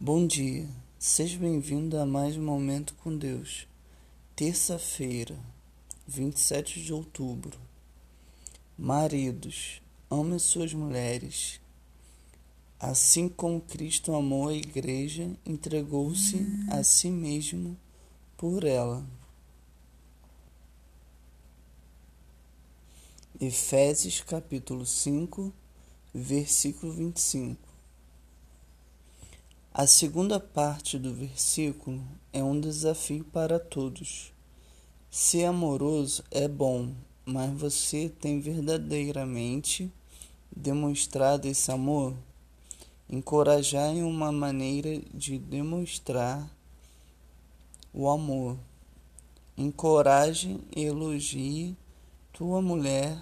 Bom dia, seja bem-vindo a mais um Momento com Deus. Terça-feira, 27 de outubro. Maridos, amem suas mulheres. Assim como Cristo amou a igreja, entregou-se a si mesmo por ela. Efésios capítulo 5, versículo 25. A segunda parte do versículo é um desafio para todos. Ser amoroso é bom, mas você tem verdadeiramente demonstrado esse amor? Encorajar é uma maneira de demonstrar o amor. Encoraje e elogie tua mulher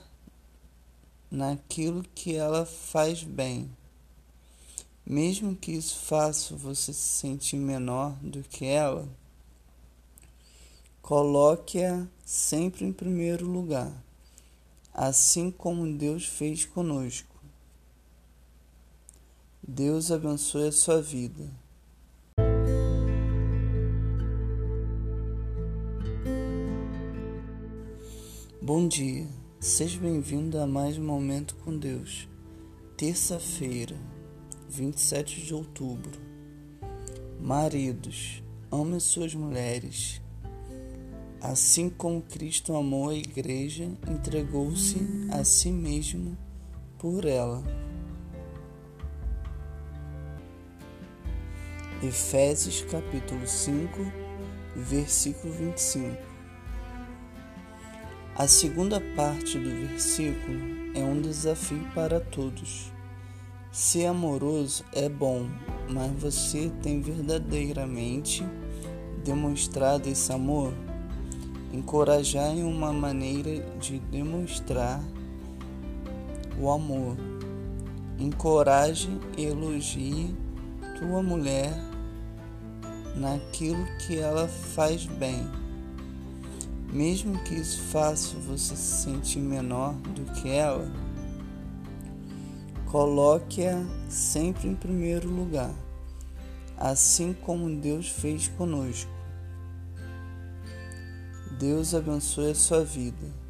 naquilo que ela faz bem. Mesmo que isso faça você se sentir menor do que ela, coloque-a sempre em primeiro lugar, assim como Deus fez conosco. Deus abençoe a sua vida. Bom dia, seja bem-vindo a mais um Momento com Deus. Terça-feira. 27 de outubro. Maridos, amem suas mulheres. Assim como Cristo amou a igreja, entregou-se a si mesmo por ela. Efésios capítulo 5, versículo 25. A segunda parte do versículo é um desafio para todos. Ser amoroso é bom, mas você tem verdadeiramente demonstrado esse amor? Encorajar é uma maneira de demonstrar o amor. Encoraje e elogie tua mulher naquilo que ela faz bem. Mesmo que isso faça você se sentir menor do que ela, Coloque-a sempre em primeiro lugar, assim como Deus fez conosco. Deus abençoe a sua vida.